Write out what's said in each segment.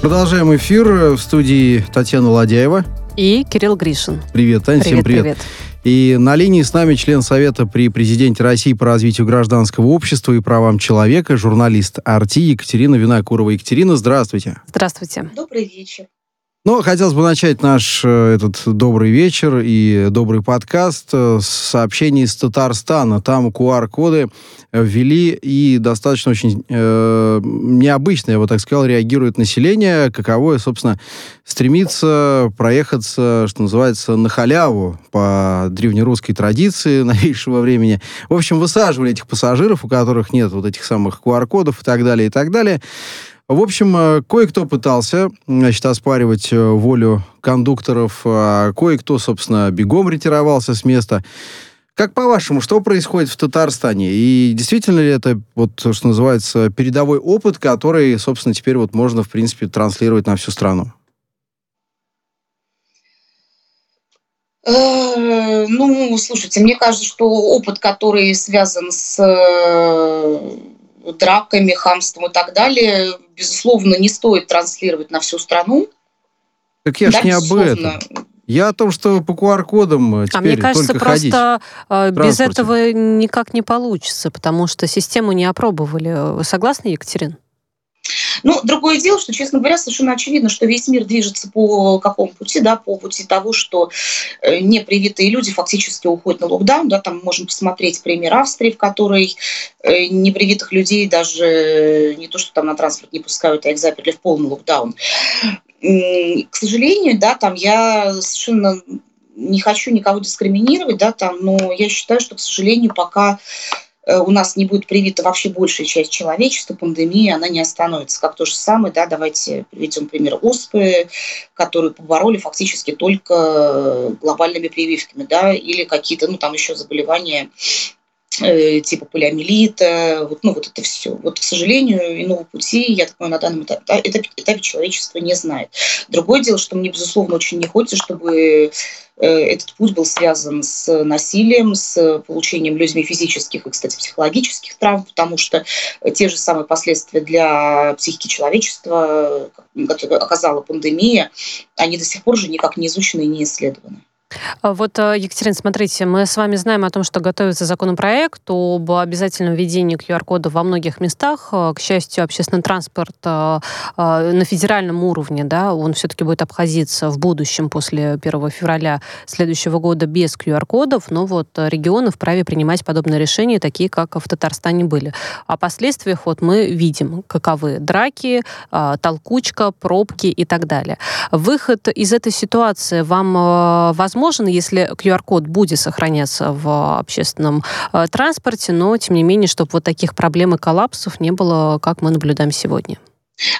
Продолжаем эфир в студии Татьяна Ладяева. И Кирилл Гришин. Привет, Тань, привет, всем привет. привет. И на линии с нами член Совета при президенте России по развитию гражданского общества и правам человека, журналист Арти Екатерина Винокурова. Екатерина, здравствуйте. Здравствуйте. Добрый вечер. Ну, хотелось бы начать наш э, этот добрый вечер и добрый подкаст э, с сообщений из Татарстана. Там QR-коды ввели и достаточно очень э, необычно, я бы так сказал, реагирует население, каковое, собственно, стремится проехаться, что называется, на халяву по древнерусской традиции новейшего времени. В общем, высаживали этих пассажиров, у которых нет вот этих самых QR-кодов и так далее, и так далее. В общем, э, кое-кто пытался, значит, оспаривать э, волю кондукторов, а кое-кто, собственно, бегом ретировался с места. Как по-вашему, что происходит в Татарстане? И действительно ли это, вот, что называется, передовой опыт, который, собственно, теперь вот можно, в принципе, транслировать на всю страну? Э, ну, слушайте, мне кажется, что опыт, который связан с драками, хамством и так далее, безусловно, не стоит транслировать на всю страну. Так я да, ж не об этом. Я о том, что по QR-кодам теперь А мне кажется, только просто ходить без этого никак не получится, потому что систему не опробовали. Вы согласны, Екатерина? Ну, другое дело, что, честно говоря, совершенно очевидно, что весь мир движется по какому пути, да, по пути того, что э, непривитые люди фактически уходят на локдаун, да, там можем посмотреть пример Австрии, в которой э, непривитых людей даже не то, что там на транспорт не пускают, а их заперли в полный локдаун. К сожалению, да, там я совершенно не хочу никого дискриминировать, да, там, но я считаю, что, к сожалению, пока Э, у нас не будет привита вообще большая часть человечества, пандемия, она не остановится. Как то же самое, да, давайте приведем пример ОСПы, которую побороли фактически только глобальными прививками, да, или какие-то, ну, там еще заболевания э, типа полиомиелита, вот, ну вот это все. Вот, к сожалению, иного пути, я так понимаю, на данном этапе, этапе, этапе человечество не знает. Другое дело, что мне, безусловно, очень не хочется, чтобы Э, этот путь был связан с насилием, с получением людьми физических и, кстати, психологических травм, потому что те же самые последствия для психики человечества, которые оказала пандемия, они до сих пор же никак не изучены и не исследованы. А вот, э, Екатерина, смотрите, мы с вами знаем о том, что готовится законопроект об обязательном введении QR-кода во многих местах. Э, к счастью, общественный транспорт э, на федеральном уровне, да, он все-таки будет обходиться в будущем после 1 февраля следующего года без QR-кодов, но вот регионы вправе принимать подобные решения, такие, как в Татарстане были. О последствиях вот мы видим, каковы драки, толкучка, пробки и так далее. Выход из этой ситуации вам возможно возможен, если QR-код будет сохраняться в общественном э, транспорте, но, тем не менее, чтобы вот таких проблем и коллапсов не было, как мы наблюдаем сегодня.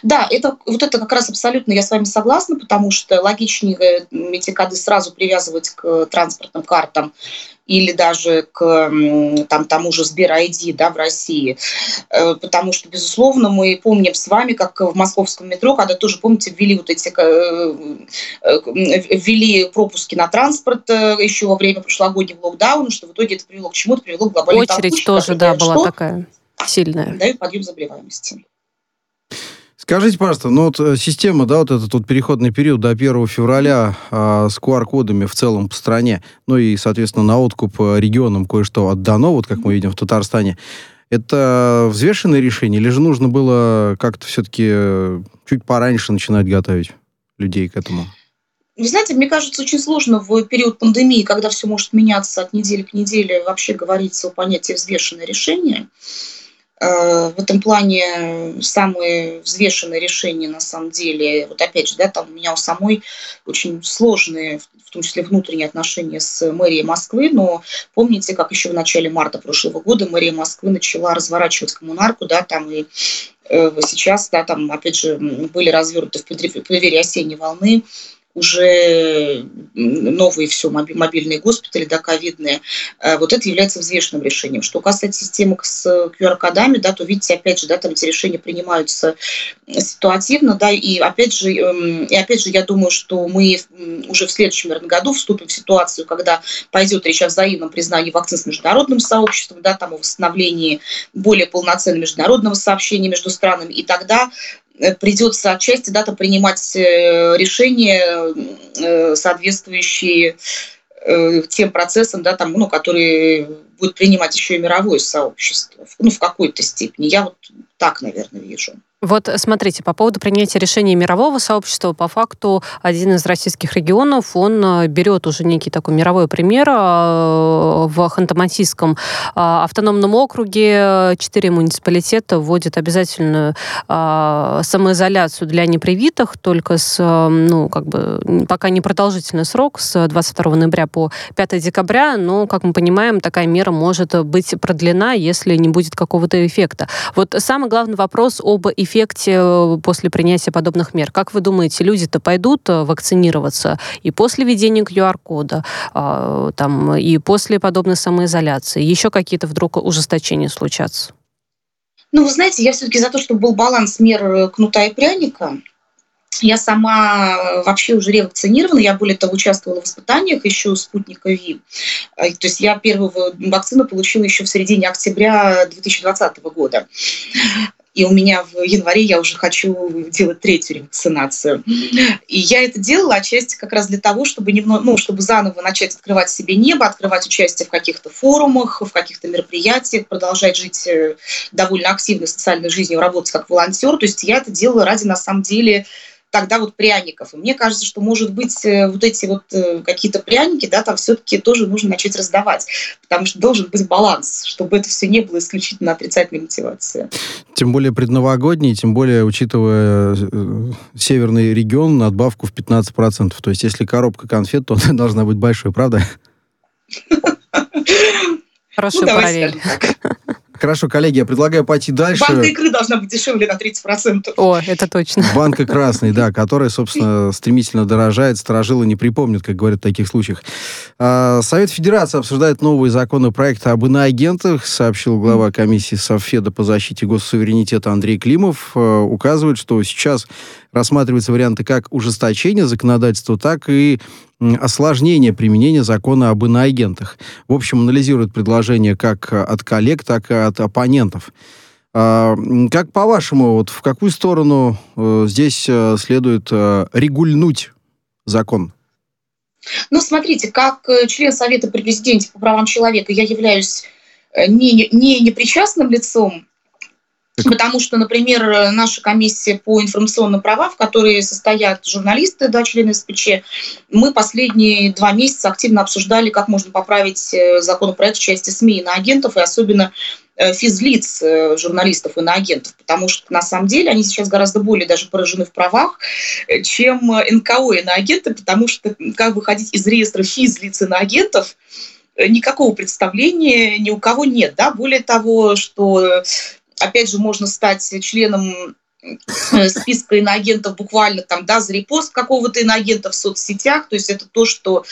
Да, это, вот это как раз абсолютно я с вами согласна, потому что логичнее э, эти коды сразу привязывать к транспортным картам или даже к там, тому же Сбер ID да, в России. Э, потому что, безусловно, мы помним с вами, как в московском метро, когда тоже, помните, ввели вот эти э, ввели пропуски на транспорт еще во время прошлогоднего локдауна, что в итоге это привело к чему? Это привело к глобальной Очередь тоже, да, была что? такая сильная. Дают подъем заболеваемости. Скажите, пожалуйста, ну вот э, система, да, вот этот вот переходный период до 1 февраля э, с QR-кодами в целом по стране, ну и, соответственно, на откуп э, регионам кое-что отдано, вот как мы видим в Татарстане, это взвешенное решение, или же нужно было как-то все-таки э, чуть пораньше начинать готовить людей к этому? Вы знаете, мне кажется, очень сложно в период пандемии, когда все может меняться от недели к неделе, вообще говорить о понятии взвешенное решение. Э, в этом плане самые взвешенные решения на самом деле, вот опять же, да, там у меня у самой очень сложные, в том числе внутренние отношения с мэрией Москвы, но помните, как еще в начале марта прошлого года мэрия Москвы начала разворачивать коммунарку, да, там и э, сейчас, да, там, опять же, были развернуты в преддверии осенней волны уже новые все мобильные госпитали, да, ковидные, э, вот это является взвешенным решением. Что касается системы с QR-кодами, да, то видите, опять же, да, там эти решения принимаются ситуативно, да, и опять же, эм, и опять же, я думаю, что мы уже в следующем, наверное, году вступим в ситуацию, когда пойдет речь о взаимном признании вакцин с международным сообществом, да, там о восстановлении более полноценного международного сообщения между странами, и тогда придется отчасти да, принимать решения, соответствующие тем процессам, да, там, ну, которые будет принимать еще и мировое сообщество, ну, в какой-то степени. Я вот так, наверное, вижу. Вот смотрите, по поводу принятия решений мирового сообщества, по факту один из российских регионов, он э, берет уже некий такой мировой пример э, в Ханты-Мансийском э, автономном округе. Четыре муниципалитета вводят обязательную самоизоляцию для непривитых, только с, ну, как бы, пока не продолжительный срок, с 22 ноября по 5 декабря, но, как мы понимаем, такая мера может быть продлена, если не будет какого-то эффекта. Вот самый главный вопрос об эффекте эффекте э, после принятия подобных мер? Как вы думаете, люди-то пойдут э, вакцинироваться и после введения QR-кода, а, там, и после подобной самоизоляции? Еще какие-то вдруг ужесточения случатся? Ну, вы знаете, я все-таки за то, чтобы был баланс мер э, кнута и пряника. Я сама вообще уже ревакцинирована, я более того участвовала в испытаниях еще спутника ВИ. То есть я первую вакцину получила еще в середине октября 2020 года. И у меня в январе я уже хочу делать третью ревакцинацию. И я это делала отчасти как раз для того, чтобы, немного, ну, чтобы заново начать открывать себе небо, открывать участие в каких-то форумах, в каких-то мероприятиях, продолжать жить э, довольно активной социальной жизнью, работать как волонтер. То есть я это делала ради, на самом деле, тогда вот пряников. И мне кажется, что, может быть, э, вот эти вот э, какие-то пряники, да, там все-таки тоже нужно начать раздавать, потому что должен быть баланс, чтобы это все не было исключительно отрицательной мотивацией. Тем более предновогодний, тем более, учитывая э, северный регион, надбавку в 15%. То есть, если коробка конфет, то она должна быть большой, правда? Хорошая ну, параллель. Хорошо, коллеги, я предлагаю пойти дальше. Банка икры должна быть дешевле на 30%. О, это точно. Банка красный, да, которая, собственно, стремительно дорожает, сторожилы не припомнят, как говорят в таких случаях. А, Совет Федерации обсуждает новый законопроект об иноагентах, сообщил глава комиссии Совфеда по защите госсуверенитета Андрей Климов. А, указывает, что сейчас рассматриваются варианты как ужесточения законодательства, так и осложнение применения закона об иноагентах. В общем, анализирует предложение как от коллег, так и от оппонентов. А, как по-вашему, вот в какую сторону э, здесь э, следует э, регульнуть закон? Ну, смотрите, как член Совета при президенте по правам человека я являюсь не, не непричастным лицом Потому что, например, наша комиссия по информационным правам, в которой состоят журналисты, да, члены СПЧ, мы последние два месяца активно обсуждали, как можно поправить э, законопроект в части СМИ на агентов, и особенно э, физлиц э, журналистов и на агентов, потому что на самом деле они сейчас гораздо более даже поражены в правах, чем НКО и на агенты, потому что как выходить из реестра физлиц и на агентов никакого представления ни у кого нет. Да? Более того, что опять же, можно стать членом э, списка иноагентов буквально там, да, за репост какого-то иноагента в соцсетях. То есть это то, что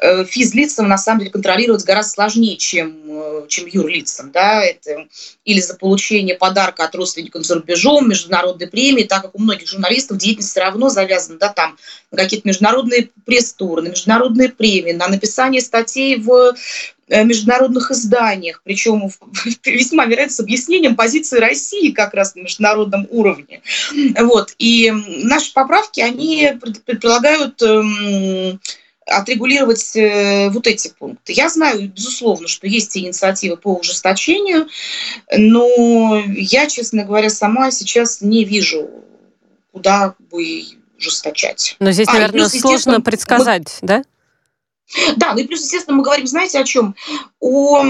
э, физлицам на самом деле контролировать гораздо сложнее, чем, э, чем юрлицам. Да? Это или за получение подарка от родственников за рубежом, международной премии, так как у многих журналистов деятельность все равно завязана да, там, на какие-то международные пресс-туры, на международные премии, на написание статей в международных изданиях, причем весьма вероятно с объяснением позиции России как раз на международном уровне. Вот. И наши поправки, они предполагают эм, отрегулировать э, вот эти пункты. Я знаю, безусловно, что есть инициативы по ужесточению, но я, честно говоря, сама сейчас не вижу, куда бы ужесточать. Но здесь, наверное, а, плюс, сложно предсказать, мы... да? Да, ну и плюс, естественно, мы говорим, знаете, о чем? О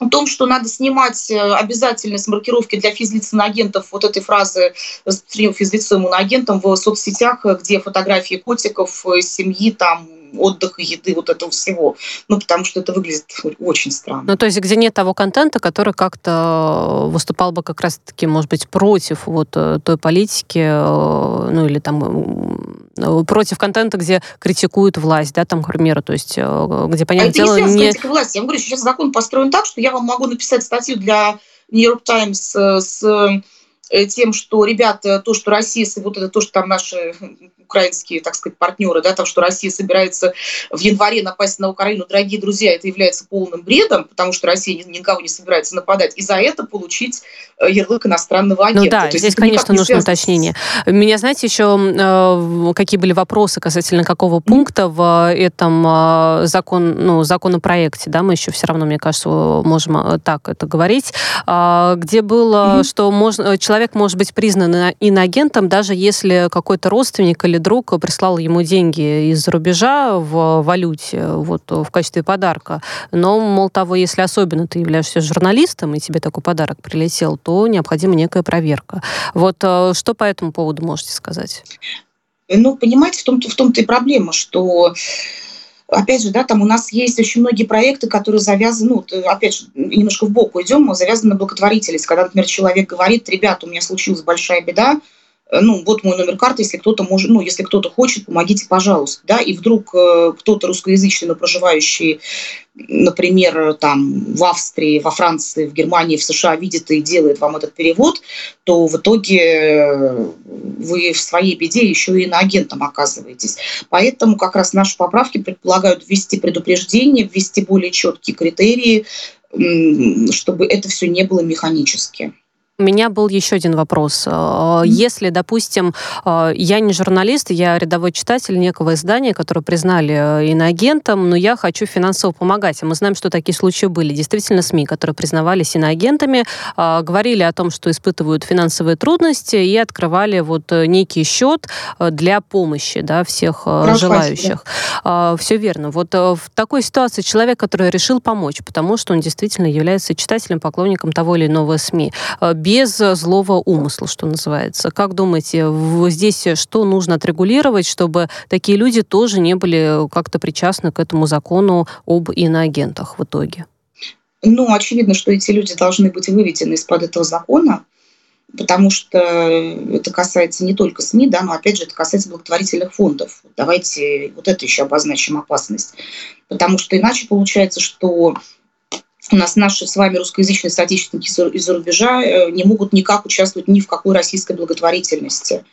о том, что надо снимать э, обязательность маркировки для физлиц агентов, вот этой фразы распространения физлицом и агентом в соцсетях, где фотографии котиков, э, семьи, там, отдыха, еды, вот этого всего. Ну, потому что это выглядит очень странно. Ну, то есть, где нет того контента, который как-то выступал бы как раз-таки, может быть, против вот э, той политики, ну, или там Э, против контента, где критикуют власть, да, там, к примеру, то есть, э, где, понятное а дело, это не... критика власти. Я вам говорю, сейчас закон построен так, что я вам могу написать статью для New York Times э, с э, тем, что, ребята, то, что Россия, вот это то, что там наши украинские, так сказать, партнеры, да, там, что Россия собирается в январе напасть на Украину, дорогие друзья, это является полным бредом, потому что Россия никого не собирается нападать, и за это получить э, ярлык иностранного агента. Ну да, то здесь, конечно, нужно связано... уточнение. Меня, знаете, еще э, какие были вопросы касательно какого пункта в этом э, закон, ну, законопроекте, да, мы еще все равно, мне кажется, можем так это говорить, а, где было, mm-hmm. что можно, человек может быть признан иноагентом, даже если какой-то родственник или друг прислал ему деньги из-за рубежа в валюте, вот, в качестве подарка. Но, мол, того, если особенно ты являешься журналистом, и тебе такой подарок прилетел, то необходима некая проверка. Вот э, что по этому поводу можете сказать? Ну, понимаете, в том-то, в том-то и проблема, что опять же, да, там у нас есть очень многие проекты, которые завязаны, ну, опять же, немножко в бок уйдем, завязаны на благотворительность. Когда, например, человек говорит, ребята, у меня случилась большая беда, Э, ну, вот мой номер карты, если кто-то может, ну, если кто-то хочет, помогите, пожалуйста, да, и вдруг э, кто-то русскоязычный, но проживающий, например, там, в Австрии, во Франции, в Германии, в США видит и делает вам этот перевод, то в итоге э, вы в своей беде еще и на агентом оказываетесь. Поэтому как раз наши поправки предполагают ввести предупреждение, ввести более четкие критерии, чтобы это все не было механически. У меня был еще один вопрос. Э, если, допустим, э, я не журналист, я рядовой читатель некого издания, которое признали э, иноагентом, но я хочу финансово помогать. мы знаем, что такие случаи были. Действительно, СМИ, которые признавались иноагентами, говорили о том, что испытывают финансовые трудности и открывали вот некий счет для помощи да, всех Прошу желающих. Да. Все верно. Вот в такой ситуации человек, который решил помочь, потому что он действительно является читателем, поклонником того или иного СМИ, без злого умысла, что называется. Как думаете, здесь что нужно отрегулировать, чтобы такие люди тоже не были как-то причастны к этому закону об иноагентах в итоге? Ну, очевидно, что эти люди должны быть выведены из-под этого закона, потому что это касается не только СМИ, да, но опять же это касается благотворительных фондов. Давайте вот это еще обозначим опасность. Потому что иначе получается, что у нас наши с вами русскоязычные соотечественники из-за рубежа э, не могут никак участвовать ни в какой российской благотворительности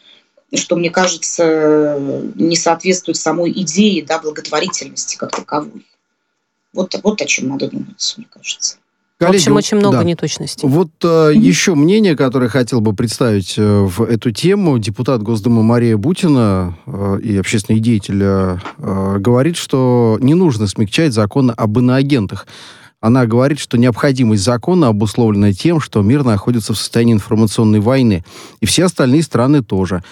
что, мне кажется, не соответствует самой идее да, благотворительности как таковой. Вот, вот о чем надо думать, мне кажется. Коллеги, в общем, очень много да. неточностей. Вот э, mm-hmm. еще мнение, которое хотел бы представить э, в эту тему. Депутат Госдумы Мария Бутина э, и общественный деятель э, э, говорит, что не нужно смягчать закон об иноагентах. Она говорит, что необходимость закона обусловлена тем, что мир находится в состоянии информационной войны, и все остальные страны тоже.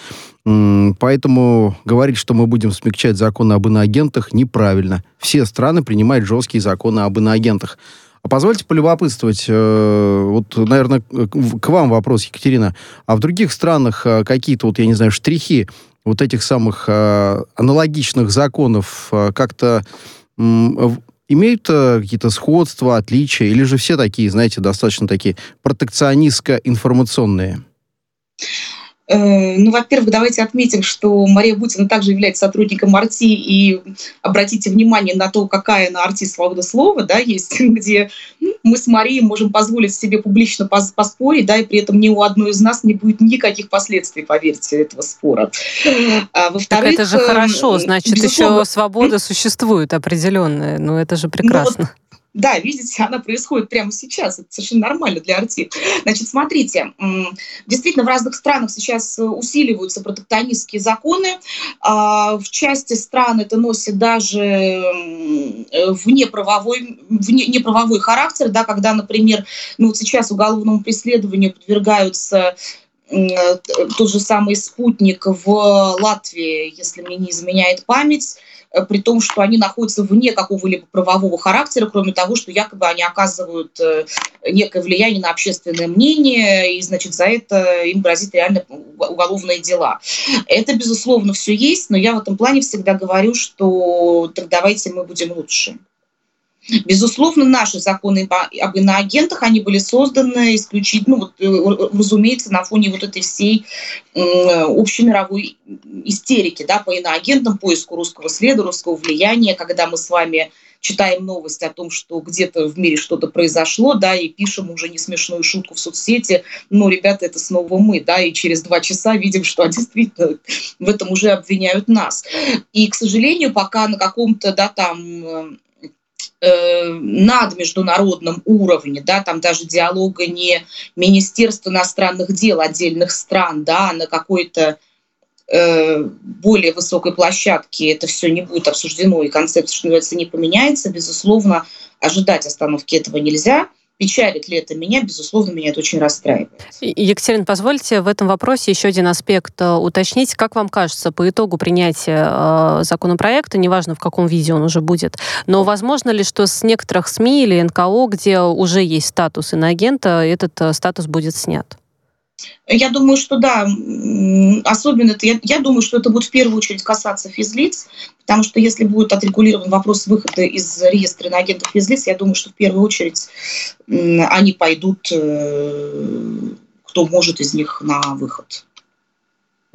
Поэтому говорить, что мы будем смягчать законы об иноагентах, неправильно. Все страны принимают жесткие законы об иноагентах. А позвольте полюбопытствовать, э, вот, наверное, к вам вопрос, Екатерина. А в других странах э, какие-то, вот, я не знаю, штрихи вот этих самых э, аналогичных законов как-то имеют э, какие-то сходства, отличия, или же все такие, знаете, достаточно такие протекционистско-информационные? Э, ну, во-первых, давайте отметим, что Мария Бутина также является сотрудником Арти, и обратите внимание на то, какая на Арти свобода слова, да, есть, где мы с Марией можем позволить себе публично поспорить, да, и при этом ни у одной из нас не будет никаких последствий, поверьте, этого спора. А, во-вторых, так это же хорошо, значит, безусловно... еще свобода существует определенная, ну это же прекрасно. Ну, вот да, видите, она происходит прямо сейчас. Это совершенно нормально для арти. Значит, смотрите, действительно в разных странах сейчас усиливаются протектонистские законы. А, в части стран это носит даже внеправовой, вне, неправовой характер, да, когда, например, ну вот сейчас уголовному преследованию подвергаются тот же самый спутник в Латвии, если мне не изменяет память, Э, при том, что они находятся вне какого-либо правового характера, кроме того, что якобы они оказывают э, некое влияние на общественное мнение, и, значит, за это им грозит реально уголовные дела. Это, безусловно, все есть, но я в этом плане всегда говорю, что так давайте мы будем лучше. Безусловно, наши законы об иноагентах, они были созданы исключительно, ну, вот, э, разумеется, на фоне вот этой всей общемировой истерики да, по иноагентам, поиску русского следа, русского влияния, когда мы с вами читаем новости о том, что где-то в мире что-то произошло, да, и пишем уже не смешную шутку в соцсети, но, ребята, это снова мы, да, и через два часа видим, что действительно в этом уже обвиняют нас. И, к сожалению, пока на каком-то, да, там э, над международном уровне, да, там даже диалога не Министерства иностранных дел отдельных стран, да, а на какой-то э, более высокой площадке это все не будет обсуждено и концепция, что называется, не поменяется, безусловно, ожидать остановки этого нельзя – Печалит ли это меня? Безусловно, меня это очень расстраивает. Екатерина, позвольте в этом вопросе еще один аспект э, уточнить. Как вам кажется, по итогу принятия э, законопроекта, неважно в каком виде он уже будет, но возможно ли, что с некоторых СМИ или НКО, где уже есть статус иноагента, этот э, статус будет снят? Я думаю, что да, особенно это, я, я думаю, что это будет в первую очередь касаться физлиц, потому что если будет отрегулирован вопрос выхода из реестра на агентов физлиц, я думаю, что в первую очередь они пойдут, э, кто может из них на выход.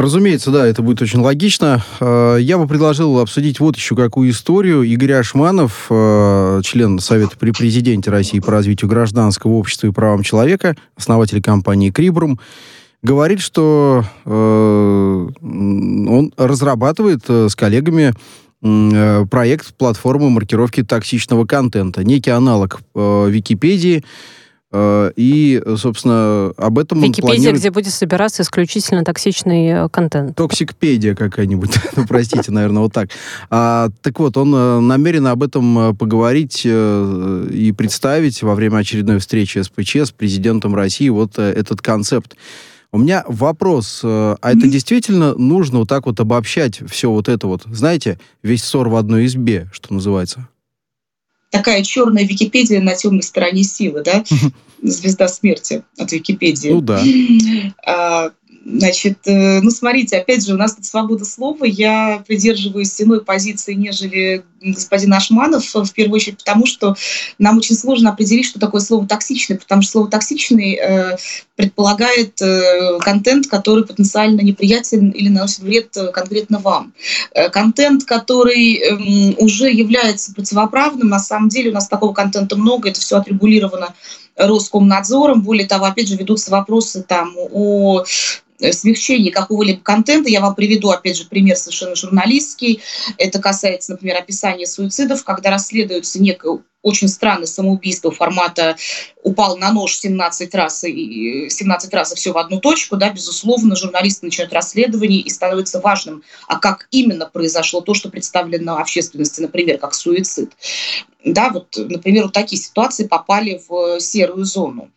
Разумеется, да, это будет очень логично. Э, я бы предложил обсудить вот еще какую историю. Игорь Ашманов, э, член Совета при президенте России по развитию гражданского общества и правам человека, основатель компании «Крибрум», говорит, что э, он разрабатывает с коллегами проект платформы маркировки токсичного контента, некий аналог Википедии, и, собственно, об этом Википедия, он планирует... где будет собираться исключительно токсичный э, контент. Токсикпедия какая-нибудь, ну, простите, наверное, вот так. А, так вот, он э, намерен об этом поговорить и представить во время очередной встречи СПЧ с президентом России вот этот концепт. У меня вопрос, а это действительно нужно вот так вот обобщать все вот это вот, знаете, весь ссор в одной избе, что называется? Такая черная Википедия на темной стороне силы, да? Звезда смерти от Википедии. Ну да. А, Значит, э, ну смотрите, опять же, у нас тут свобода слова. Я придерживаюсь иной позиции, нежели господин Ашманов, в первую очередь потому, что нам очень сложно определить, что такое слово «токсичный», потому что слово «токсичный» э, предполагает э, контент, который потенциально неприятен или наносит вред э, конкретно вам. Э, контент, который э, уже является противоправным, на самом деле у нас такого контента много, это все отрегулировано Роскомнадзором. Более того, опять же, ведутся вопросы там о Э, смягчении какого-либо контента. Я вам приведу, опять же, пример совершенно журналистский. Это касается, например, описания суицидов, когда расследуется некое очень странное самоубийство формата упал на нож 17 раз и 17 раз и все в одну точку, да, безусловно, журналисты начинают расследование и становится важным, а как именно произошло то, что представлено общественности, например, как суицид. Да, вот, например, вот такие ситуации попали в серую зону.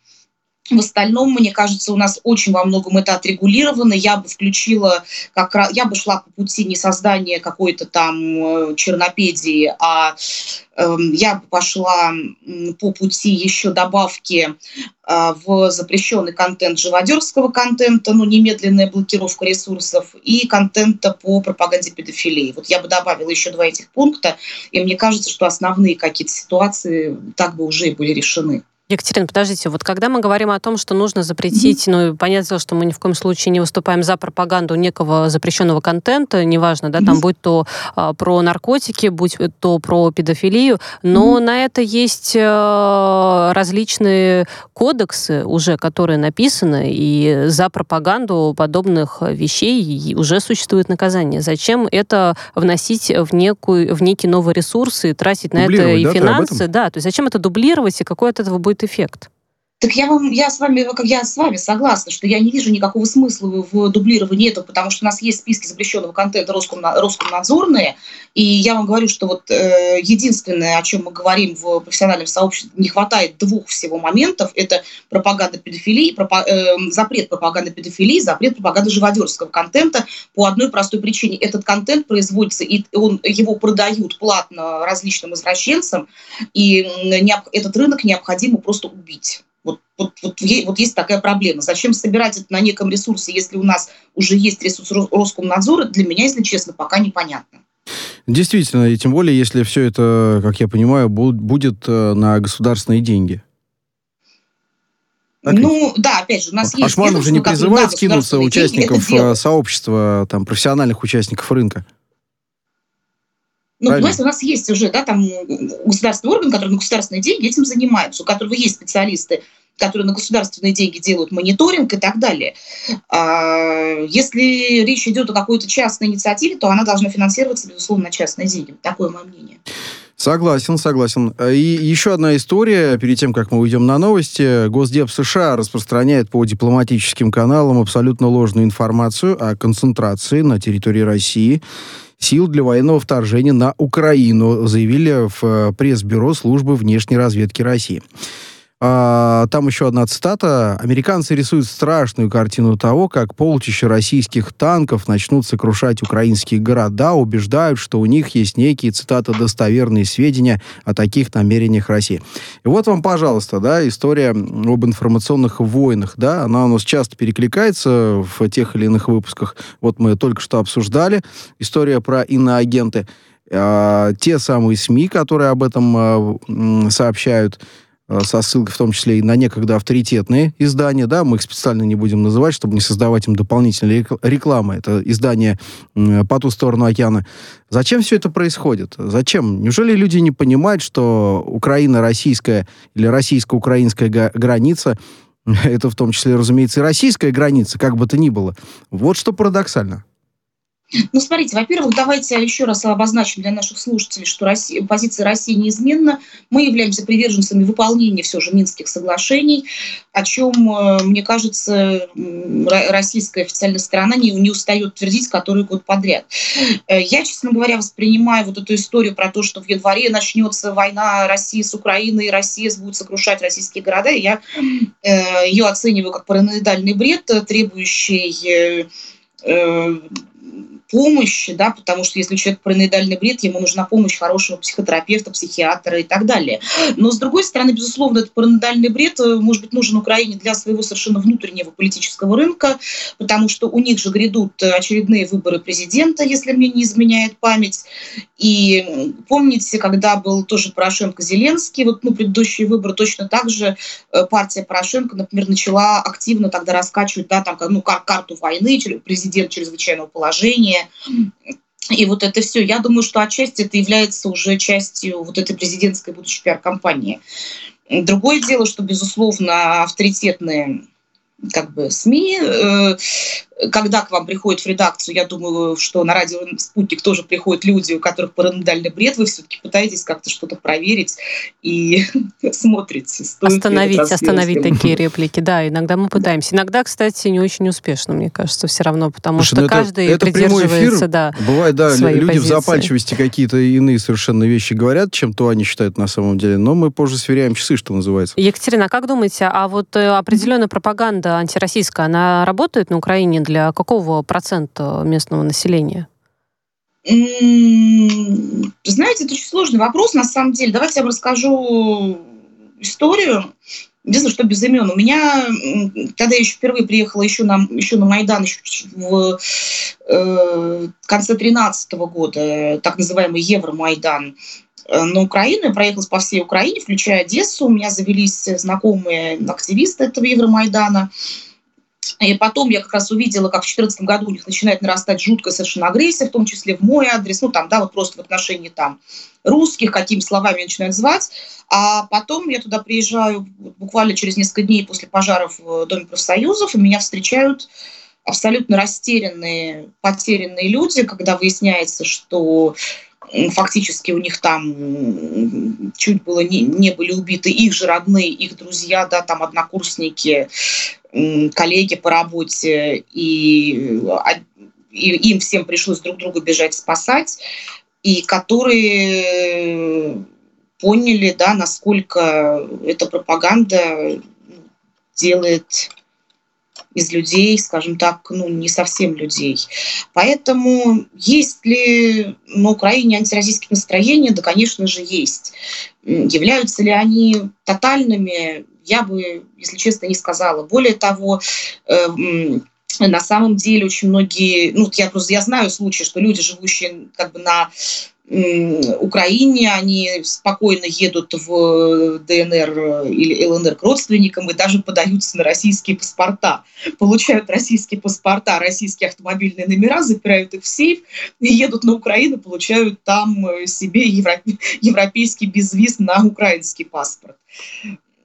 В остальном, мне кажется, у нас очень во многом это отрегулировано. Я бы включила, как раз, я бы шла по пути не создания какой-то там э, чернопедии, а э, я бы пошла по пути еще добавки э, в запрещенный контент живодерского контента, ну, немедленная блокировка ресурсов и контента по пропаганде педофилии. Вот я бы добавила еще два этих пункта, и мне кажется, что основные какие-то ситуации так бы уже и были решены. Екатерина, подождите, вот когда мы говорим о том, что нужно запретить, mm-hmm. ну, понятное дело, что мы ни в коем случае не выступаем за пропаганду некого запрещенного контента, неважно, да, mm-hmm. там будь то а, про наркотики, будь то про педофилию, но mm-hmm. на это есть а, различные кодексы уже, которые написаны, и за пропаганду подобных вещей уже существует наказание. Зачем это вносить в, некую, в некий новый ресурс и тратить на это и да, финансы? Да, то есть зачем это дублировать, и какой от этого будет эффект. Так я вам, я с вами, как я с вами согласна, что я не вижу никакого смысла в дублировании этого, потому что у нас есть списки запрещенного контента Роскомна, Роскомнадзорные, и я вам говорю, что вот э, единственное, о чем мы говорим в профессиональном сообществе, не хватает двух всего моментов, это пропаганда педофилии, пропа, э, запрет пропаганды педофилии, запрет пропаганды живодерского контента по одной простой причине. Этот контент производится, и он, его продают платно различным извращенцам, и не, этот рынок необходимо просто убить. Вот, вот, вот, вот есть такая проблема. Зачем собирать это на неком ресурсе, если у нас уже есть ресурс Роскомнадзора, для меня, если честно, пока непонятно. Действительно, и тем более, если все это, как я понимаю, будет э, на государственные деньги. Так ну, ведь? да, опять же, у нас есть... Ашманов же не призывает скинуться участников э, сообщества, там, профессиональных участников рынка. Ну, понимаете, у нас есть уже, да, там государственный орган, который на государственные деньги этим занимается, у которого есть специалисты, которые на государственные деньги делают мониторинг и так далее. А если речь идет о какой-то частной инициативе, то она должна финансироваться, безусловно, на частные деньги. Такое мое мнение. Согласен, согласен. И еще одна история, перед тем, как мы уйдем на новости. Госдеп США распространяет по дипломатическим каналам абсолютно ложную информацию о концентрации на территории России сил для военного вторжения на Украину, заявили в э, пресс-бюро службы внешней разведки России. А, там еще одна цитата. «Американцы рисуют страшную картину того, как полчища российских танков начнут сокрушать украинские города, убеждают, что у них есть некие, цитата, достоверные сведения о таких намерениях России». И вот вам, пожалуйста, да, история об информационных войнах, да, она у нас часто перекликается в тех или иных выпусках. Вот мы только что обсуждали история про иноагенты. А, те самые СМИ, которые об этом а, сообщают, со ссылкой в том числе и на некогда авторитетные издания, да, мы их специально не будем называть, чтобы не создавать им дополнительные рекламы. Это издание по ту сторону океана. Зачем все это происходит? Зачем? Неужели люди не понимают, что Украина российская или российско-украинская граница это в том числе, разумеется, и российская граница, как бы то ни было. Вот что парадоксально. Ну, смотрите, во-первых, давайте еще раз обозначим для наших слушателей, что Россия, позиция России неизменна. Мы являемся приверженцами выполнения все же Минских соглашений, о чем, э, мне кажется, российская официальная сторона не, не устает твердить который год подряд. Э, я, честно говоря, воспринимаю вот эту историю про то, что в январе начнется война России с Украиной, и Россия будет сокрушать российские города, я э, ее оцениваю как параноидальный бред, требующий помощи, да, потому что если человек параноидальный бред, ему нужна помощь хорошего психотерапевта, психиатра и так далее. Но, с другой стороны, безусловно, этот параноидальный бред э, может быть нужен Украине для своего совершенно внутреннего политического рынка, потому что у них же грядут очередные выборы президента, если мне не изменяет память. И помните, когда был тоже Порошенко-Зеленский, вот ну, предыдущие выборы точно так же э, партия Порошенко, например, начала активно тогда раскачивать да, там, ну, карту войны, президент чрезвычайного положения, и вот это все, я думаю, что отчасти это является уже частью вот этой президентской будущей пиар-компании. Другое дело, что, безусловно, авторитетные как бы СМИ э, когда к вам приходит в редакцию, я думаю, что на радио «Спутник» тоже приходят люди, у которых параноидальный бред, вы все-таки пытаетесь как-то что-то проверить и смотрите. Остановить, остановить такие реплики, да, иногда мы пытаемся. Иногда, кстати, не очень успешно, мне кажется, все равно, потому Слушай, что ну каждый это, это придерживается, эфир. да, Бывает, да, люди позиции. в запальчивости какие-то иные совершенно вещи говорят, чем то они считают на самом деле, но мы позже сверяем часы, что называется. Екатерина, а как думаете, а вот э, определенная пропаганда антироссийская, она работает на Украине для какого процента местного населения? Знаете, это очень сложный вопрос, на самом деле. Давайте я вам расскажу историю. Единственное, что без имен. У меня, когда я еще впервые приехала еще на, еще на Майдан еще в э, конце 2013 года, так называемый Евромайдан, на Украину. Я проехала по всей Украине, включая Одессу. У меня завелись знакомые активисты этого Евромайдана. И потом я как раз увидела, как в 2014 году у них начинает нарастать жуткая совершенно агрессия, в том числе в мой адрес, ну там, да, вот просто в отношении там русских, какими словами начинают звать. А потом я туда приезжаю буквально через несколько дней после пожаров в Доме профсоюзов, и меня встречают абсолютно растерянные, потерянные люди, когда выясняется, что фактически у них там чуть было не, не были убиты их же родные, их друзья, да, там однокурсники, коллеги по работе, и, и им всем пришлось друг друга бежать спасать, и которые поняли, да, насколько эта пропаганда делает из людей, скажем так, ну, не совсем людей. Поэтому есть ли на Украине антироссийские настроения? Да, конечно же, есть. Являются ли они тотальными? Я бы, если честно, не сказала. Более того, э, на самом деле очень многие, ну, я просто я знаю случаи, что люди, живущие как бы на Украине, они спокойно едут в ДНР или ЛНР к родственникам и даже подаются на российские паспорта. Получают российские паспорта, российские автомобильные номера, запирают их в сейф и едут на Украину, получают там себе европейский безвиз на украинский паспорт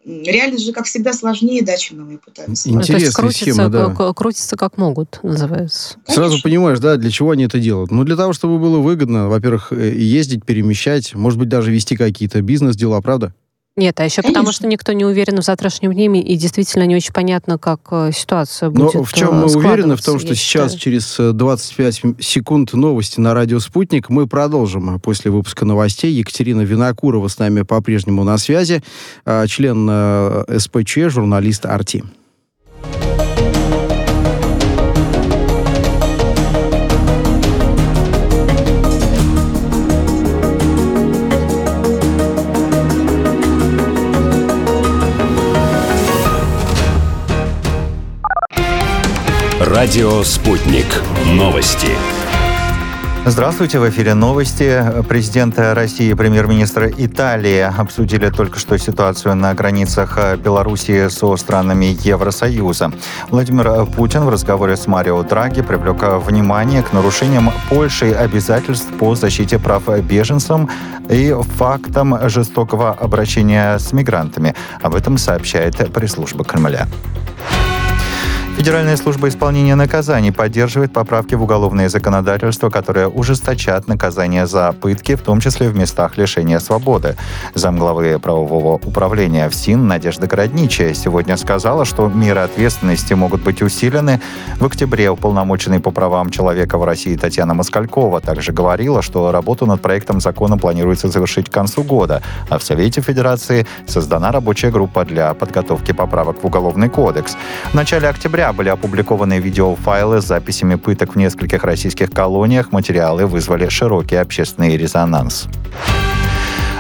реальность же, как всегда, сложнее, да, чем мы пытаемся. Интересная крутится, схема, да. Крутится как могут, называется. Конечно. Сразу понимаешь, да, для чего они это делают. Ну, для того, чтобы было выгодно, во-первых, э, ездить, перемещать, может быть, даже вести какие-то бизнес-дела, правда? Нет, а еще Конечно. потому, что никто не уверен в завтрашнем дне, и действительно не очень понятно, как э, ситуация будет Но в чем мы уверены? В том, что сейчас, считаю. через 25 э, секунд новости на радио «Спутник» мы продолжим после выпуска новостей. Екатерина Винокурова с нами по-прежнему на связи, член э, СПЧ, журналист «Арти». Радио «Спутник». Новости. Здравствуйте, в эфире новости. Президенты России и премьер-министр Италии обсудили только что ситуацию на границах Белоруссии со странами Евросоюза. Владимир Путин в разговоре с Марио Драги привлек внимание к нарушениям Польшей обязательств по защите прав беженцам и фактам жестокого обращения с мигрантами. Об этом сообщает пресс-служба Кремля. Федеральная служба исполнения наказаний поддерживает поправки в уголовное законодательство, которые ужесточат наказание за пытки, в том числе в местах лишения свободы. Замглавы правового управления ФСИН Надежда Городничая сегодня сказала, что меры ответственности могут быть усилены. В октябре уполномоченный по правам человека в России Татьяна Москалькова также говорила, что работу над проектом закона планируется завершить к концу года, а в Совете Федерации создана рабочая группа для подготовки поправок в Уголовный кодекс. В начале октября были опубликованы видеофайлы с записями пыток в нескольких российских колониях. Материалы вызвали широкий общественный резонанс.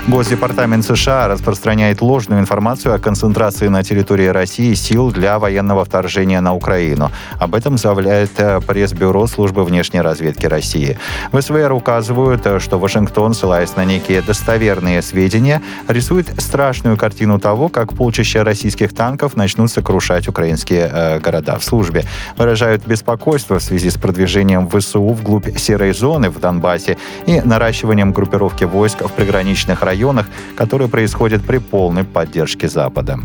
Госдепартамент США распространяет ложную информацию о концентрации на территории России сил для военного вторжения на Украину. Об этом заявляет э, пресс-бюро службы внешней разведки России. В СВР указывают, э, что Вашингтон, ссылаясь на некие достоверные сведения, рисует страшную картину того, как полчища российских танков начнут сокрушать украинские э, города. В службе выражают беспокойство в связи с продвижением ВСУ вглубь серой зоны в Донбассе и наращиванием группировки войск в приграничных районах которые происходят при полной поддержке Запада.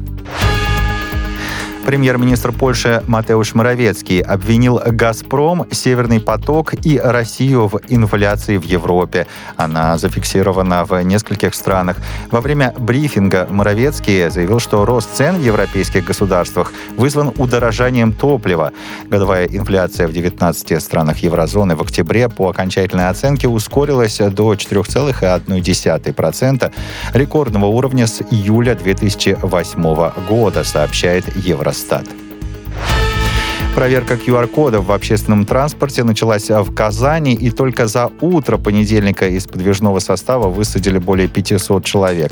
Премьер-министр Польши Матеуш Моровецкий обвинил «Газпром», «Северный поток» и Россию в инфляции в Европе. Она зафиксирована в нескольких странах. Во время брифинга Моровецкий заявил, что рост цен в европейских государствах вызван удорожанием топлива. Годовая инфляция в 19 странах еврозоны в октябре по окончательной оценке ускорилась до 4,1%, рекордного уровня с июля 2008 года, сообщает Евросоюз. Евростат. Проверка QR-кодов в общественном транспорте началась в Казани, и только за утро понедельника из подвижного состава высадили более 500 человек.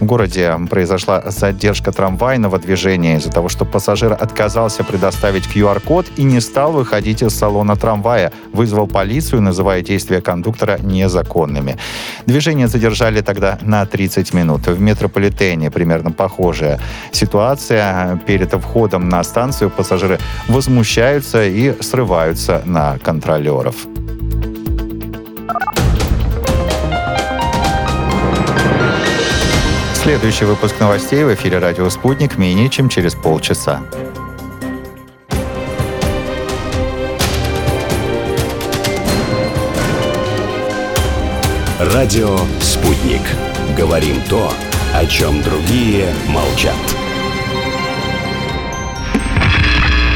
В городе произошла задержка трамвайного движения из-за того, что пассажир отказался предоставить QR-код и не стал выходить из салона трамвая, вызвал полицию, называя действия кондуктора незаконными. Движение задержали тогда на 30 минут. В метрополитене примерно похожая ситуация. Перед входом на станцию пассажиры возмущаются возмущаются и срываются на контролеров. Следующий выпуск новостей в эфире «Радио Спутник» менее чем через полчаса. Радио «Спутник». Говорим то, о чем другие молчат.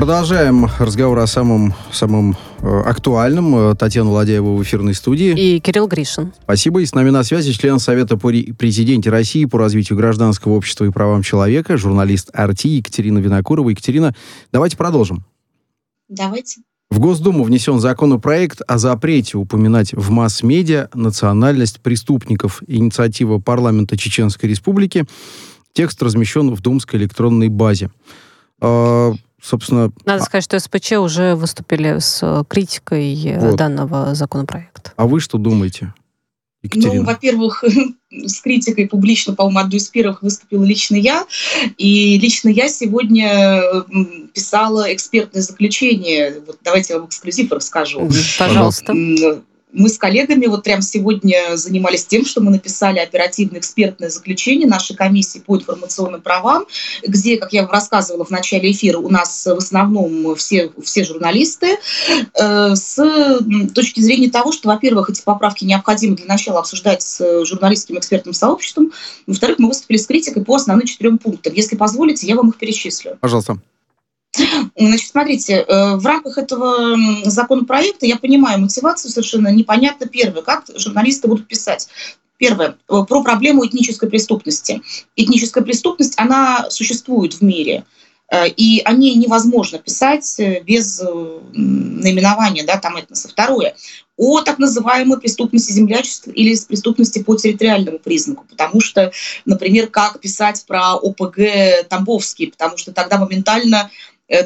Продолжаем разговор о самом, самом э, актуальном. Татьяна Владяева в эфирной студии. И Кирилл Гришин. Спасибо. И с нами на связи член Совета при президенте России по развитию гражданского общества и правам человека, журналист РТ Екатерина Винокурова. Екатерина, давайте продолжим. Давайте. В Госдуму внесен законопроект о запрете упоминать в масс-медиа национальность преступников. Инициатива парламента Чеченской Республики. Текст размещен в Думской электронной базе. Собственно... Надо а сказать, что СПЧ уже выступили с критикой э, вот. данного законопроекта. А вы что думаете? Екатерина? Ну, во-первых, с критикой публично, по-моему, одной из первых выступила лично я. И лично я сегодня писала экспертное заключение. Вот давайте я вам эксклюзив расскажу. Пожалуйста мы с коллегами вот прямо сегодня занимались тем, что мы написали оперативно-экспертное заключение нашей комиссии по информационным правам, где, как я вам рассказывала в начале эфира, у нас в основном все, все журналисты, э, с точки зрения того, что, во-первых, эти поправки необходимо для начала обсуждать с журналистским экспертным сообществом, во-вторых, мы выступили с критикой по основным четырем пунктам. Если позволите, я вам их перечислю. Пожалуйста. Значит, смотрите, э, в рамках этого законопроекта я понимаю мотивацию совершенно непонятно. Первое, как журналисты будут писать. Первое, э, про проблему этнической преступности. Этническая преступность, она существует в мире. Э, и о ней невозможно писать без наименования да, там этноса. Второе, о так называемой преступности землячества или преступности по территориальному признаку. Потому что, например, как писать про ОПГ Тамбовский, потому что тогда моментально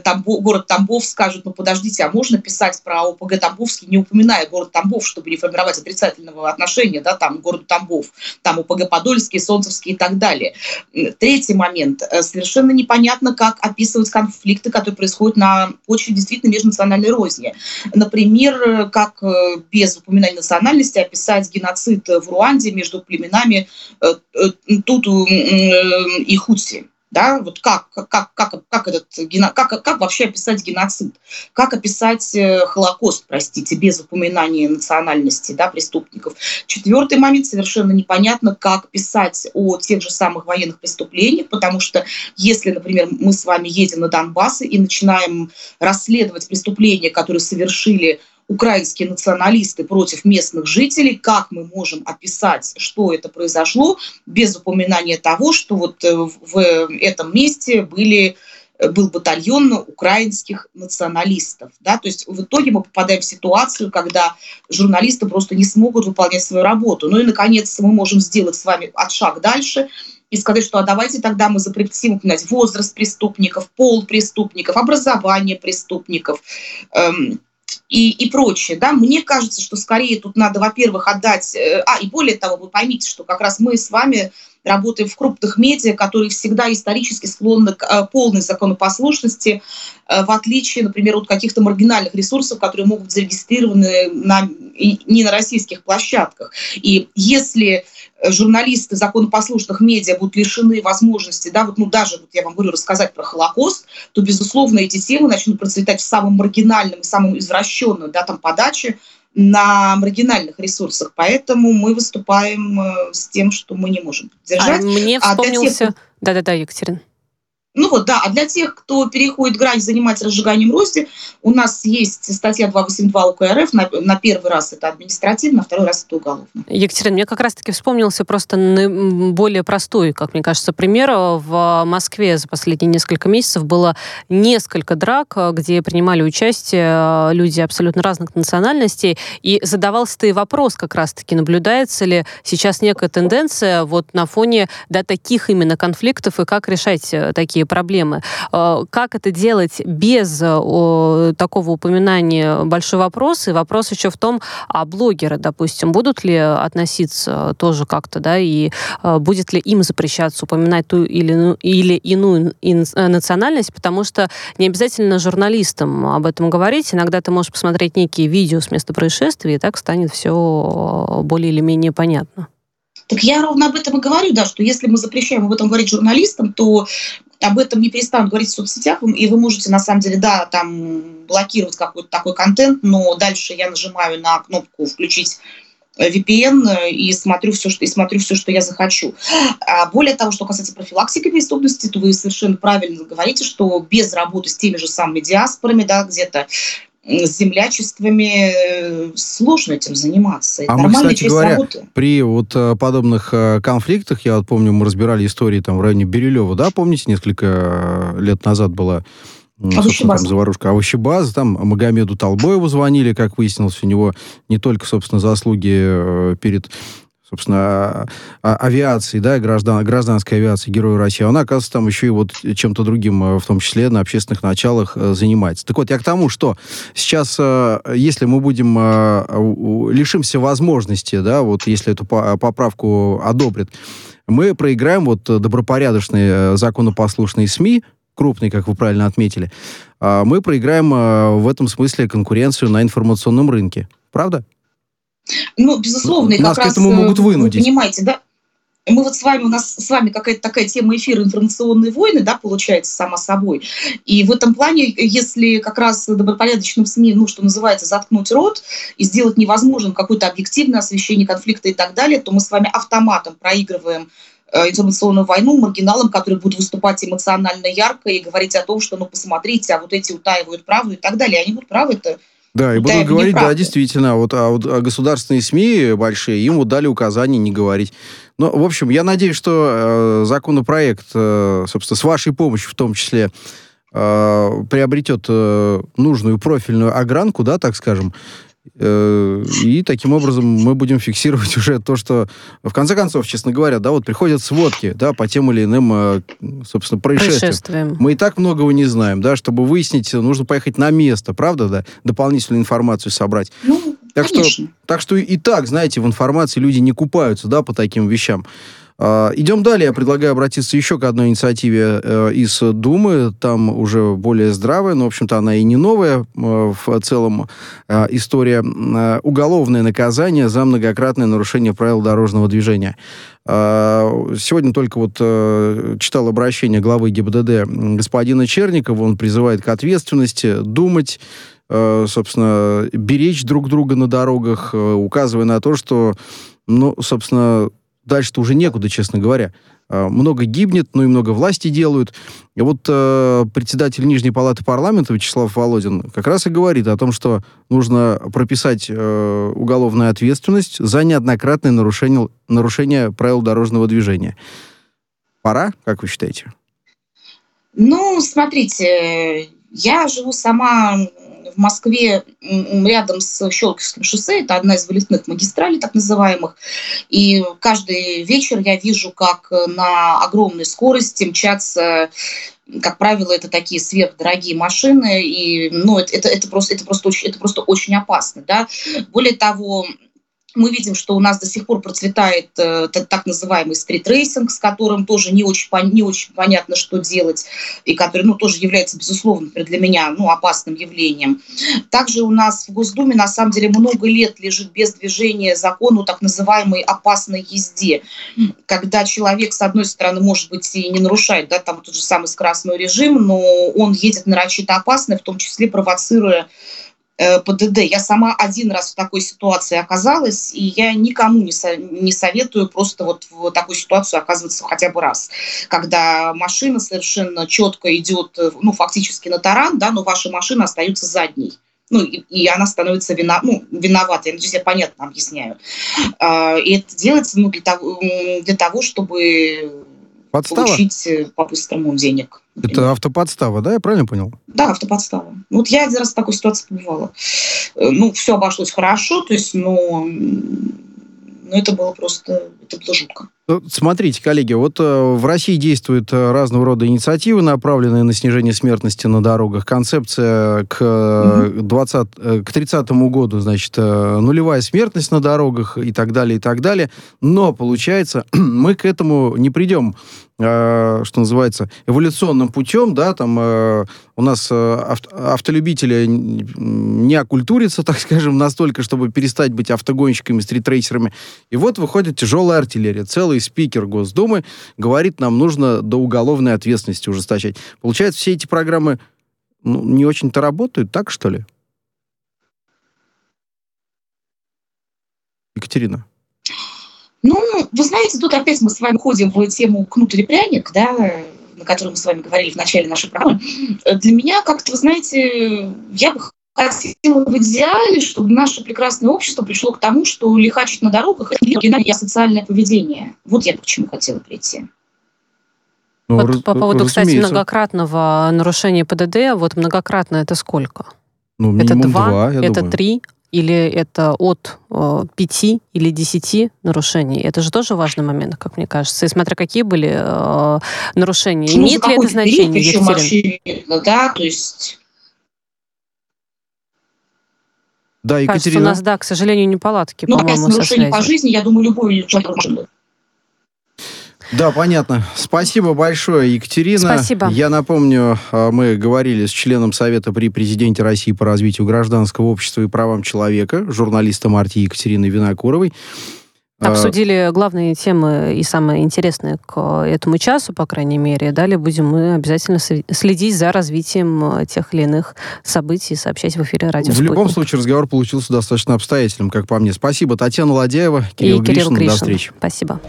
Тамбов, город Тамбов скажут, ну подождите, а можно писать про ОПГ Тамбовский, не упоминая город Тамбов, чтобы не формировать отрицательного отношения, да, там, город Тамбов, там ОПГ Подольский, Солнцевский и так далее. Третий момент. Э, совершенно непонятно, как описывать конфликты, которые происходят на почве действительно межнациональной розни. Например, как э, без упоминания национальности описать геноцид в Руанде между племенами Туту и Хутси да, вот как, как, как, как, этот, как, как вообще описать геноцид, как описать э, Холокост, простите, без упоминания национальности да, преступников. Четвертый момент совершенно непонятно, как писать о тех же самых военных преступлениях, потому что если, например, мы с вами едем на Донбасс и начинаем расследовать преступления, которые совершили украинские националисты против местных жителей, как мы можем описать, что это произошло, без упоминания того, что вот э, в этом месте были э, был батальон украинских националистов. Да? То есть в итоге мы попадаем в ситуацию, когда журналисты просто не смогут выполнять свою работу. Ну и, наконец, мы можем сделать с вами от шаг дальше и сказать, что а давайте тогда мы запретим упоминать возраст преступников, пол преступников, образование преступников, эм, и, и прочее. Да? Мне кажется, что скорее тут надо, во-первых, отдать... Э, а, и более того, вы поймите, что как раз мы с вами работаем в крупных медиа, которые всегда исторически склонны к э, полной законопослушности, э, в отличие, например, от каких-то маргинальных ресурсов, которые могут быть зарегистрированы на, не на российских площадках. И если журналисты законопослушных медиа будут лишены возможности, да, вот, ну, даже, вот я вам говорю, рассказать про Холокост, то, безусловно, эти темы начнут процветать в самом маргинальном и самом извращенном, да, там, подаче, на маргинальных ресурсах. Поэтому мы выступаем э, с тем, что мы не можем поддержать. А мне вспомнился... Да-да-да, а Екатерина. Ну вот, да, а для тех, кто переходит грань, занимается разжиганием розни, у нас есть статья 282 УК РФ, на, на первый раз это административно, на второй раз это уголовно. Екатерина, мне как раз-таки вспомнился просто более простой, как мне кажется, пример. В Москве за последние несколько месяцев было несколько драк, где принимали участие люди абсолютно разных национальностей, и задавался-то вопрос как раз-таки, наблюдается ли сейчас некая тенденция вот на фоне да, таких именно конфликтов, и как решать э, такие проблемы. Э, как это делать без э, такого упоминания большой вопрос. И вопрос еще в том, а блогеры, допустим, будут ли относиться тоже как-то, да, и э, будет ли им запрещаться упоминать ту или, или иную национальность, потому что не обязательно журналистам об этом говорить. Иногда ты можешь посмотреть некие видео с места происшествия, и так станет все более или менее понятно. Так я ровно об этом и говорю, да, что если мы запрещаем об этом говорить журналистам, то об этом не перестанут говорить в соцсетях, и вы можете, на самом деле, да, там блокировать какой-то такой контент, но дальше я нажимаю на кнопку «включить VPN и смотрю все, что, и смотрю все, что я захочу. А более того, что касается профилактики преступности, то вы совершенно правильно говорите, что без работы с теми же самыми диаспорами, да, где-то землячествами э, сложно этим заниматься. А мы, кстати говоря, работы. при вот э, подобных э, конфликтах, я вот помню, мы разбирали истории там в районе Бирюлева, да, помните, несколько лет назад была собственно, там заварушка Овощебаза, там Магомеду Толбоеву звонили, как выяснилось, у него не только, собственно, заслуги перед собственно, а, а, авиации, да, граждан, гражданской авиации Героя России, она, оказывается, там еще и вот чем-то другим, э, в том числе на общественных началах, э, занимается. Так вот, я к тому, что сейчас, э, если мы будем, лишимся возможности, да, вот если эту поправку одобрят, мы проиграем вот добропорядочные законопослушные СМИ, крупные, как вы правильно отметили, а мы проиграем в этом смысле конкуренцию на информационном рынке. Правда? Ну, безусловно, и Нас как к этому раз, могут вынудить. Вы понимаете, да? Мы вот с вами, у нас с вами какая-то такая тема эфира информационные войны, да, получается, само собой. И в этом плане, если как раз добропорядочным СМИ, ну, что называется, заткнуть рот и сделать невозможным какое-то объективное освещение конфликта и так далее, то мы с вами автоматом проигрываем э, информационную войну маргиналам, которые будут выступать эмоционально ярко и говорить о том, что, ну, посмотрите, а вот эти утаивают правду и так далее. Они будут правы, это да, и будут да, говорить, да, действительно, вот, а вот а государственные СМИ большие, им вот дали указание не говорить. Ну, в общем, я надеюсь, что э, законопроект, э, собственно, с вашей помощью в том числе, э, приобретет э, нужную профильную огранку, да, так скажем, и таким образом мы будем фиксировать уже то, что, в конце концов, честно говоря, да, вот приходят сводки, да, по тем или иным, э, собственно, происшествиям. происшествиям. Мы и так многого не знаем, да, чтобы выяснить, нужно поехать на место, правда, да, дополнительную информацию собрать. Ну, так конечно. что, так что и так, знаете, в информации люди не купаются, да, по таким вещам. А, идем далее. Я предлагаю обратиться еще к одной инициативе э, из Думы. Там уже более здравая, но, в общем-то, она и не новая. Э, в целом э, история уголовное наказание за многократное нарушение правил дорожного движения. А, сегодня только вот читал обращение главы ГИБДД господина Черникова. Он призывает к ответственности, думать, собственно, беречь друг друга на дорогах, указывая на то, что, ну, собственно, дальше-то уже некуда, честно говоря. А, много гибнет, но и много власти делают. И вот э, председатель Нижней палаты парламента Вячеслав Володин как раз и говорит о том, что нужно прописать э, уголовную ответственность за неоднократное нарушение, нарушение правил дорожного движения. Пора, как вы считаете? Ну, смотрите, я живу сама в Москве рядом с Щелковским шоссе, это одна из вылетных магистралей так называемых, и каждый вечер я вижу, как на огромной скорости мчатся как правило, это такие сверхдорогие машины, и ну, это, это, это, просто, это, просто, очень, это просто очень опасно. Да? Более того, мы видим, что у нас до сих пор процветает э, так называемый стритрейсинг, с которым тоже не очень, не очень понятно, что делать, и который ну, тоже является, безусловно, для меня ну, опасным явлением. Также у нас в Госдуме на самом деле много лет лежит без движения закон о так называемой опасной езде, когда человек, с одной стороны, может быть, и не нарушает да, там тот же самый скоростной режим, но он едет нарочито опасно, в том числе провоцируя ПДД. Я сама один раз в такой ситуации оказалась, и я никому не, со, не советую просто вот в такую ситуацию оказываться хотя бы раз. Когда машина совершенно четко идет, э, ну, фактически на таран, да, но ваша машина остается задней. Ну, и, и она становится вина, ну, виноватой. Я надеюсь, я понятно объясняю. А, и это делается ну, для, того, для того, чтобы Подстава? получить э, по-быстрому денег. Например. Это автоподстава, да? Я правильно понял? Да, автоподстава. Вот я один раз в такой ситуации побывала. Э, ну, все обошлось хорошо, то есть, но, но это было просто, это было жутко. Ну, смотрите, коллеги, вот э, в России действуют э, разного рода инициативы, направленные на снижение смертности на дорогах. Концепция к, э, 20, э, к 30 году, значит, нулевая смертность на дорогах и так далее, и так далее. Но, получается, мы к этому не придем э, что называется, эволюционным путем, да, там э, у нас э, авто, автолюбители не окультурятся, так скажем, настолько, чтобы перестать быть автогонщиками, стритрейсерами. И вот выходит тяжелая артиллерия, целый спикер Госдумы говорит, нам нужно до уголовной ответственности ужесточать. Получается, все эти программы ну, не очень-то работают, так что ли? Екатерина. Ну, вы знаете, тут опять мы с вами ходим в тему кнут или пряник, да, на которую мы с вами говорили в начале нашей программы. Для меня как-то, вы знаете, я бы хотела в идеале, чтобы наше прекрасное общество пришло к тому, что лихачить на дорогах – это не социальное поведение. Вот я к чему хотела прийти. Ну, вот раз, по поводу, разумеется. кстати, многократного нарушения ПДД, вот многократно это сколько? Ну, это два, два это думаю. три, или это от э, 5 или 10 нарушений. Это же тоже важный момент, как мне кажется. И смотря какие были э, нарушения. Ну, Имеет ли это значение, Екатерина? Да, то есть... Да, Екатерина. Кажется, у нас, да, к сожалению, не палатки, ну, по-моему, нарушение по жизни, я думаю, любой человек может да, понятно. Спасибо большое, Екатерина. Спасибо. Я напомню, а, мы говорили с членом Совета при президенте России по развитию гражданского общества и правам человека, журналистом Арти Екатериной Винокуровой. А, Обсудили главные темы и самые интересные к этому часу, по крайней мере. Далее будем мы обязательно следить за развитием э, тех или иных событий, сообщать в эфире радио В любом случае разговор получился достаточно обстоятельным, как по мне. Спасибо, Татьяна Ладяева, Кирилл, и Кирилл. Гришин. До встречи. Спасибо.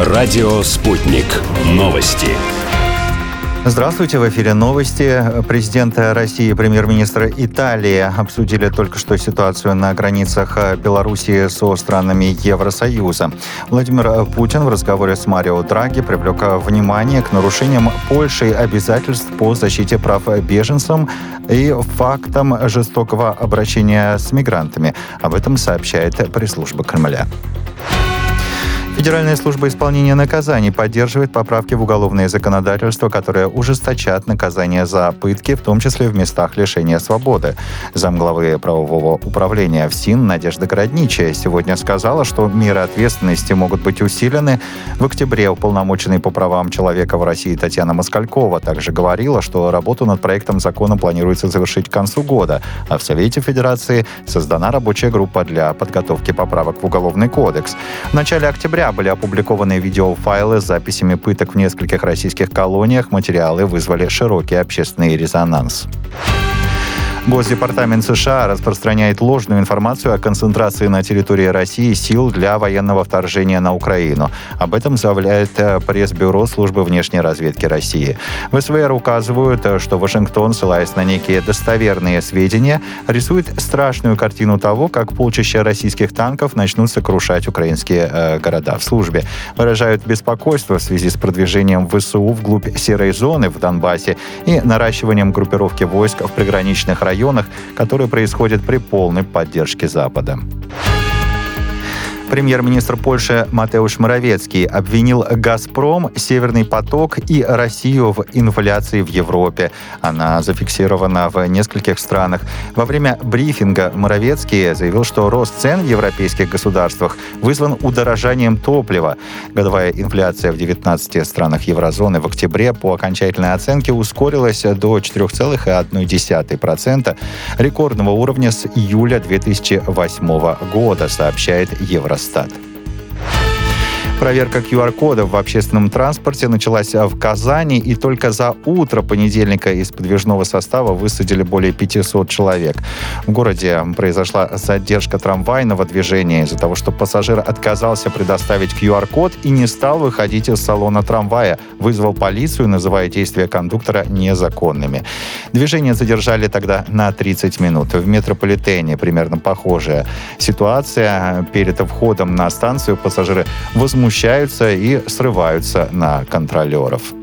Радио «Спутник». Новости. Здравствуйте, в эфире новости. Президент России и премьер-министр Италии обсудили только что ситуацию на границах Белоруссии со странами Евросоюза. Владимир Путин в разговоре с Марио Драги привлек внимание к нарушениям Польшей обязательств по защите прав беженцам и фактам жестокого обращения с мигрантами. Об этом сообщает пресс-служба Кремля. Федеральная служба исполнения наказаний поддерживает поправки в уголовное законодательство, которые ужесточат наказание за пытки, в том числе в местах лишения свободы. Замглавы правового управления ФСИН Надежда Городничая сегодня сказала, что меры ответственности могут быть усилены. В октябре уполномоченный по правам человека в России Татьяна Москалькова также говорила, что работу над проектом закона планируется завершить к концу года, а в Совете Федерации создана рабочая группа для подготовки поправок в Уголовный кодекс. В начале октября были опубликованы видеофайлы с записями пыток в нескольких российских колониях. Материалы вызвали широкий общественный резонанс. Госдепартамент США распространяет ложную информацию о концентрации на территории России сил для военного вторжения на Украину. Об этом заявляет э, пресс-бюро службы внешней разведки России. В СВР указывают, э, что Вашингтон, ссылаясь на некие достоверные сведения, рисует страшную картину того, как полчища российских танков начнут сокрушать украинские э, города. В службе выражают беспокойство в связи с продвижением ВСУ вглубь серой зоны в Донбассе и наращиванием группировки войск в приграничных районах районах, которые происходят при полной поддержке Запада. Премьер-министр Польши Матеуш Моровецкий обвинил «Газпром», «Северный поток» и Россию в инфляции в Европе. Она зафиксирована в нескольких странах. Во время брифинга Моровецкий заявил, что рост цен в европейских государствах вызван удорожанием топлива. Годовая инфляция в 19 странах еврозоны в октябре по окончательной оценке ускорилась до 4,1% рекордного уровня с июля 2008 года, сообщает Евростат. Росстат. Проверка QR-кодов в общественном транспорте началась в Казани, и только за утро понедельника из подвижного состава высадили более 500 человек. В городе произошла задержка трамвайного движения из-за того, что пассажир отказался предоставить QR-код и не стал выходить из салона трамвая, вызвал полицию, называя действия кондуктора незаконными. Движение задержали тогда на 30 минут. В метрополитене примерно похожая ситуация. Перед входом на станцию пассажиры возмущаются возмущаются и срываются на контролеров.